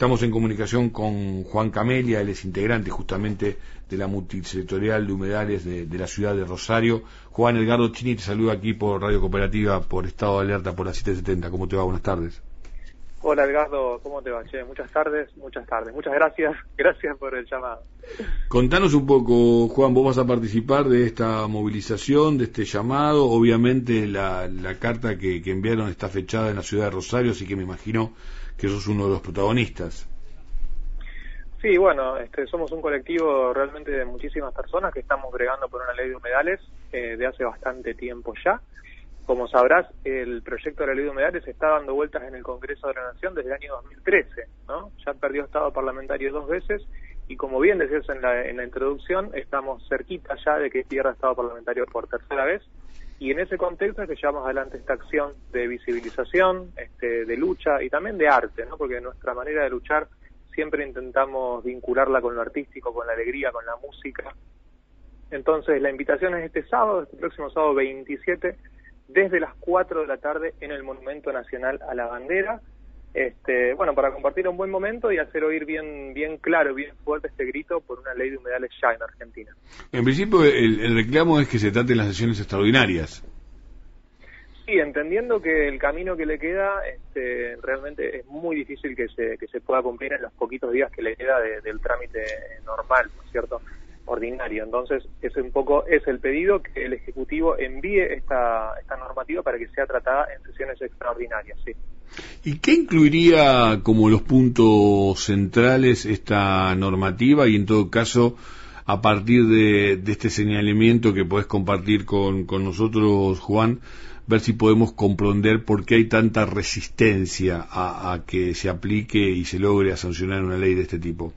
Estamos en comunicación con Juan Camelia, él es integrante justamente de la multisectorial de humedales de, la ciudad de Rosario. Juan Edgardo Chini te saluda aquí por Radio Cooperativa, por Estado de Alerta, por la 770. ¿Cómo te va? Buenas tardes. Hola Edgardo, ¿cómo te va? muchas tardes, muchas tardes. Muchas gracias, gracias por el llamado. Contanos un poco, Juan, vos vas a participar de esta movilización, de este llamado. Obviamente la, carta que, enviaron está fechada en la ciudad de Rosario, así que me imagino que sos uno de los protagonistas. Sí, bueno, este, somos un colectivo realmente de muchísimas personas que estamos bregando por una ley de humedales eh, de hace bastante tiempo ya. Como sabrás, el proyecto de la ley de humedales está dando vueltas en el Congreso de la Nación desde el año 2013, ¿no? Ya perdió estado parlamentario dos veces y como bien decías en la, en la introducción, estamos cerquita ya de que pierda estado parlamentario por tercera vez y en ese contexto es que llevamos adelante esta acción de visibilización, este, de lucha y también de arte, ¿no? Porque nuestra manera de luchar siempre intentamos vincularla con lo artístico, con la alegría, con la música. Entonces, la invitación es este sábado, este próximo sábado 27, desde las 4 de la tarde en el Monumento Nacional a la Bandera. Este, bueno, para compartir un buen momento y hacer oír bien, bien claro, bien fuerte este grito por una ley de humedales ya en Argentina. En principio, el, reclamo es que se traten las sesiones extraordinarias. Sí, entendiendo que el camino que le queda este, realmente es muy difícil que se, que se pueda cumplir en los poquitos días que le queda del trámite normal, ¿no es cierto? ordinario. Entonces, ese un poco es el pedido que el Ejecutivo envíe esta, esta normativa para que sea tratada en sesiones extraordinarias, sí. ¿Y qué incluiría como los puntos centrales esta normativa y en todo caso a partir de, este señalamiento que puedes compartir con, con nosotros, Juan, ver si podemos comprender por qué hay tanta resistencia a, a que se aplique y se logre sancionar una ley de este tipo?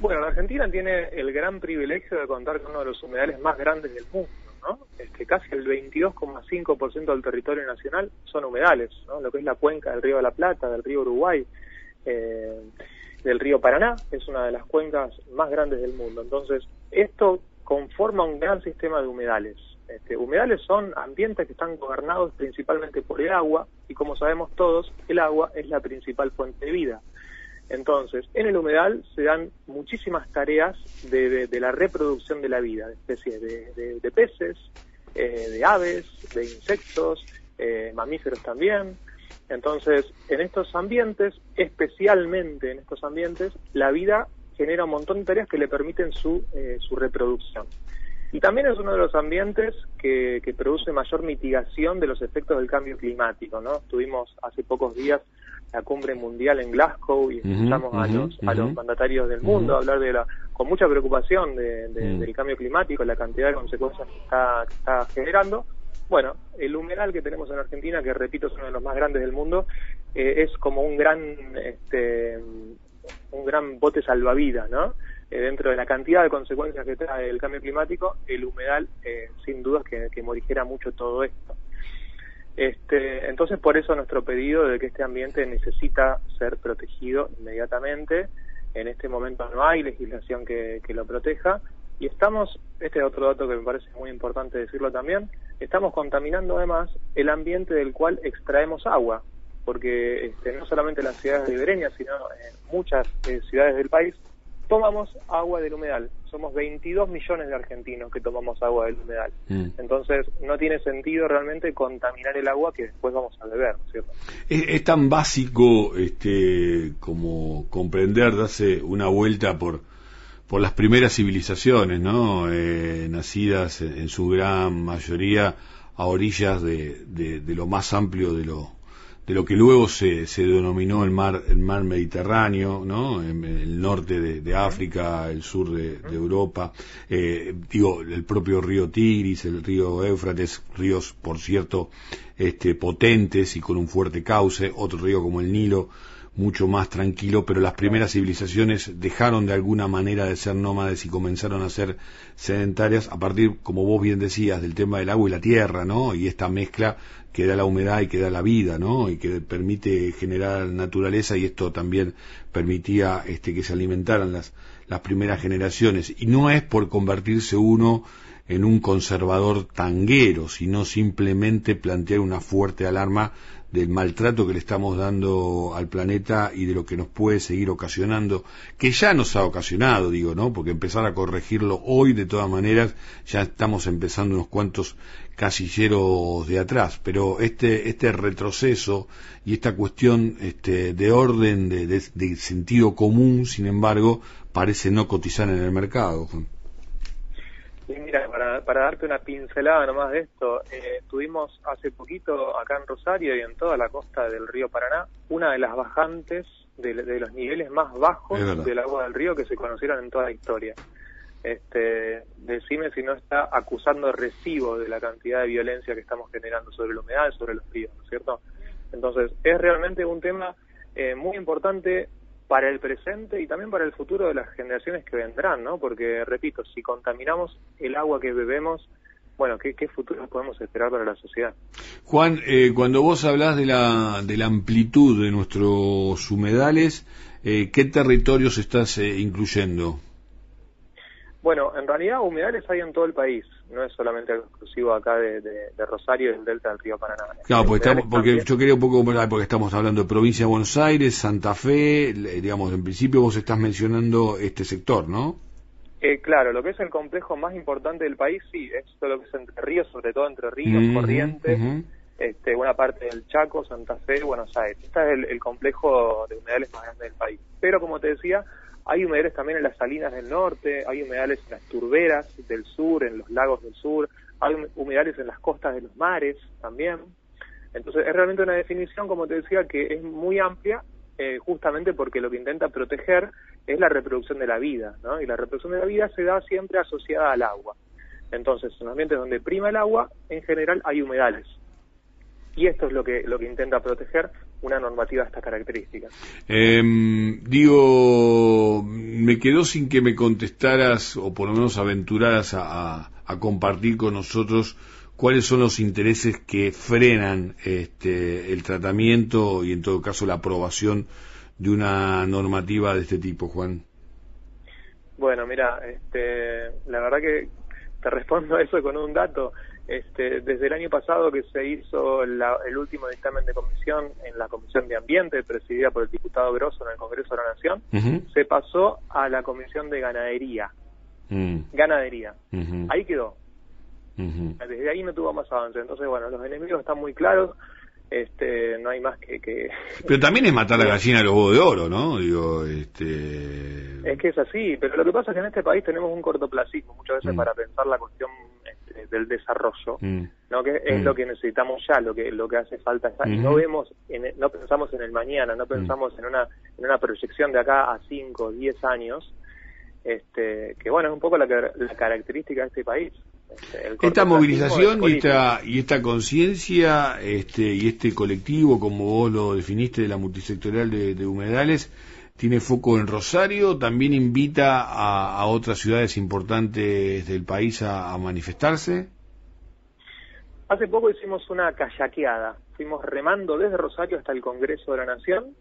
Bueno, la Argentina tiene el gran privilegio de contar con uno de los humedales más grandes del mundo, ¿no? Este, casi el 22,5% del territorio nacional son humedales, ¿no? Lo que es la cuenca del río de la Plata, del río Uruguay, eh, del río Paraná, es una de las cuencas más grandes del mundo. Entonces, esto conforma un gran sistema de humedales. Este, humedales son ambientes que están gobernados principalmente por el agua y como sabemos todos, el agua es la principal fuente de vida. Entonces, en el humedal se dan muchísimas tareas de, la reproducción de la vida, de especies de, peces, eh, de aves, de insectos, eh, mamíferos también. Entonces, en estos ambientes, especialmente en estos ambientes, la vida genera un montón de tareas que le permiten su, eh, su reproducción. Y también es uno de los ambientes que, que, produce mayor mitigación de los efectos del cambio climático, ¿no? Tuvimos hace pocos días la cumbre mundial en Glasgow y escuchamos a los a los mandatarios del mundo hablar de la con mucha preocupación de, del cambio climático, la cantidad de consecuencias que está, que está generando. Bueno, el humedal que tenemos en Argentina, que repito es uno de los más grandes del mundo, eh, es como un gran este un gran bote salvavidas, ¿no? Eh, dentro de la cantidad de consecuencias que trae el cambio climático, el humedal, eh, sin dudas, que, que morigera mucho todo esto. Este, entonces, por eso nuestro pedido de que este ambiente necesita ser protegido inmediatamente. En este momento no hay legislación que, lo proteja y estamos, este es otro dato que me parece muy importante decirlo también, estamos contaminando además el ambiente del cual extraemos agua, porque este, no solamente las ciudades ribereñas, sino en muchas eh, ciudades del país tomamos agua del humedal. Somos 22 millones de argentinos que tomamos agua del humedal. Mm. Entonces, no tiene sentido realmente contaminar el agua que después vamos a beber, ¿cierto? Es, tan básico este, como comprender, darse una vuelta por, por las primeras civilizaciones, ¿no? Eh, nacidas en, su gran mayoría a orillas de, de lo más amplio de lo de lo que luego se, se denominó el mar, el mar Mediterráneo, ¿no? el norte de, África, el sur de, Europa, eh, digo, el propio río Tigris, el río Éufrates, ríos, por cierto, este, potentes y con un fuerte cauce, otro río como el Nilo, mucho más tranquilo, pero las primeras civilizaciones dejaron de alguna manera de ser nómades y comenzaron a ser sedentarias a partir, como vos bien decías, del tema del agua y la tierra, ¿no? Y esta mezcla que da la humedad y que da la vida, ¿no? Y que permite generar naturaleza y esto también permitía este, que se alimentaran las, las primeras generaciones. Y no es por convertirse uno en un conservador tanguero, sino simplemente plantear una fuerte alarma del maltrato que le estamos dando al planeta y de lo que nos puede seguir ocasionando, que ya nos ha ocasionado, digo, ¿no? Porque empezar a corregirlo hoy, de todas maneras, ya estamos empezando unos cuantos casilleros de atrás, pero este, este retroceso y esta cuestión este, de orden, de, de sentido común, sin embargo, parece no cotizar en el mercado. Para, para darte una pincelada nomás de esto, eh, tuvimos hace poquito acá en Rosario y en toda la costa del río Paraná una de las bajantes de, los niveles más bajos del agua del río que se conocieron en toda la historia. Este, decime si no está acusando recibo de la cantidad de violencia que estamos generando sobre la humedad y sobre los ríos, ¿no es cierto? Entonces, es realmente un tema eh, muy importante para el presente y también para el futuro de las generaciones que vendrán, ¿no? Porque, repito, si contaminamos el agua que bebemos, bueno, ¿qué, qué futuro podemos esperar para la sociedad? Juan, eh, cuando vos hablas de la, de la amplitud de nuestros humedales, eh, ¿qué territorios estás eh, incluyendo? Bueno, en realidad humedales hay en todo el país, no es solamente exclusivo acá de, Rosario y del delta del río Paraná. Claro, porque, porque yo quería un poco, porque estamos hablando de provincia de Buenos Aires, Santa Fe, digamos, en principio vos estás mencionando este sector, ¿no? Eh, claro, lo que es el complejo más importante del país, sí, es todo lo que es Entre Ríos, sobre todo Entre Ríos, Corrientes, este, buena parte del Chaco, Santa Fe, Buenos Aires. Este es el complejo de humedales más grande del país. Pero como te decía, hay humedales también en las salinas del norte, hay humedales en las turberas del sur, en los lagos del sur, hay humedales en las costas de los mares también. Entonces es realmente una definición, como te decía, que es muy amplia, eh, justamente porque lo que intenta proteger es la reproducción de la vida, ¿no? Y la reproducción de la vida se da siempre asociada al agua. Entonces, en ambientes donde prima el agua, en general hay humedales. Y esto es lo que, lo que intenta proteger una normativa de estas características. Em, digo, me quedó sin que me contestaras o por lo menos aventuraras a, compartir con nosotros cuáles son los intereses que frenan este, el tratamiento y en todo caso la aprobación de una normativa de este tipo, Juan. Bueno, mira, este, la verdad que te respondo a eso con un dato. Este, desde el año pasado que se hizo el último dictamen de comisión en la Comisión de Ambiente, presidida por el diputado Grosso en el Congreso de la Nación, se pasó a la Comisión de Ganadería. Mm. Ganadería. Ahí quedó. Desde ahí no tuvo más avance. Entonces, bueno, los enemigos están muy claros este no hay más que, que... pero también es matar la gallina a los huevos de oro no digo este es que es así pero lo que pasa es que en este país tenemos un cortoplacismo muchas veces mm. para pensar la cuestión este, del desarrollo mm. no que es mm. lo que necesitamos ya lo que lo que hace falta y no vemos no pensamos en el mañana no pensamos en una en una proyección de acá a 5 10 años este que bueno es un poco la, la característica de este país. Esta movilización y esta, y esta conciencia este, y este colectivo, como vos lo definiste, de la multisectorial de, humedales, tiene foco en Rosario, también invita a, otras ciudades importantes del país a, manifestarse. Hace poco hicimos una kayakeada, fuimos remando desde Rosario hasta el Congreso de la Nación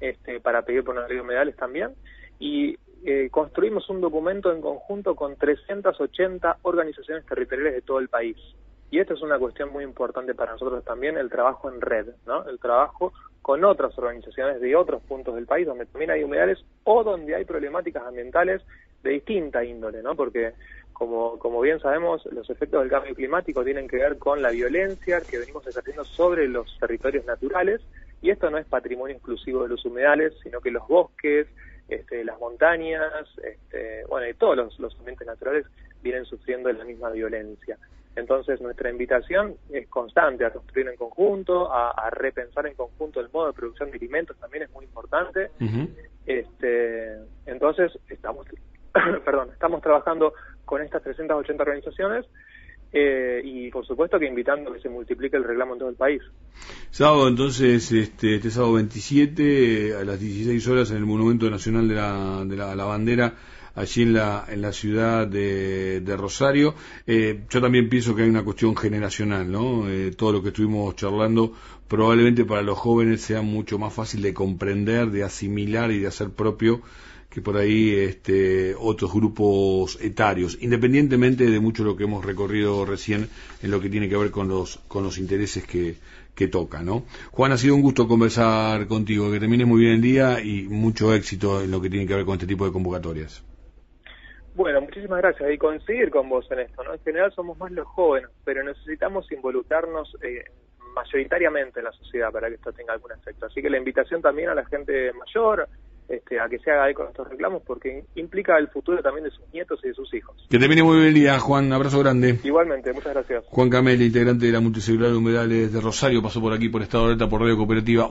este, para pedir por de humedales también, y eh, construimos un documento en conjunto con 380 organizaciones territoriales de todo el país. Y esto es una cuestión muy importante para nosotros también, el trabajo en red, ¿no? El trabajo con otras organizaciones de otros puntos del país donde también hay humedales o donde hay problemáticas ambientales de distinta índole, ¿no? Porque como, como bien sabemos, los efectos del cambio climático tienen que ver con la violencia que venimos ejerciendo sobre los territorios naturales y esto no es patrimonio exclusivo de los humedales, sino que los bosques, este, las montañas, este, bueno, y todos los, ambientes naturales vienen sufriendo la misma violencia. Entonces nuestra invitación es constante a construir en conjunto, a, repensar en conjunto el modo de producción de alimentos también es muy importante. este, entonces estamos, perdón, estamos trabajando con estas 380 organizaciones eh, y por supuesto que invitando a que se multiplique el reclamo en todo el país. Sábado entonces, este, este sábado 27 a las 16 horas en el Monumento Nacional de la, de la, Bandera, allí en la, en la ciudad de, de Rosario. Eh, yo también pienso que hay una cuestión generacional, ¿no? Eh, todo lo que estuvimos charlando probablemente para los jóvenes sea mucho más fácil de comprender, de asimilar y de hacer propio que por ahí este, otros grupos etarios, independientemente de mucho lo que hemos recorrido recién en lo que tiene que ver con los, con los intereses que, que toca, ¿no? Juan, ha sido un gusto conversar contigo, que termine muy bien el día y mucho éxito en lo que tiene que ver con este tipo de convocatorias. Bueno, muchísimas gracias y coincidir con vos en esto, ¿no? En general somos más los jóvenes, pero necesitamos involucrarnos eh, mayoritariamente en la sociedad para que esto tenga algún efecto. Así que la invitación también a la gente mayor, este, a que se haga eco de estos reclamos porque implica el futuro también de sus nietos y de sus hijos. Que termine muy bien el día, Juan. Abrazo grande. Igualmente, muchas gracias. Juan Camel, integrante de la Multicelular de Humedales de Rosario, pasó por aquí por Estado de Alerta por Radio Cooperativa.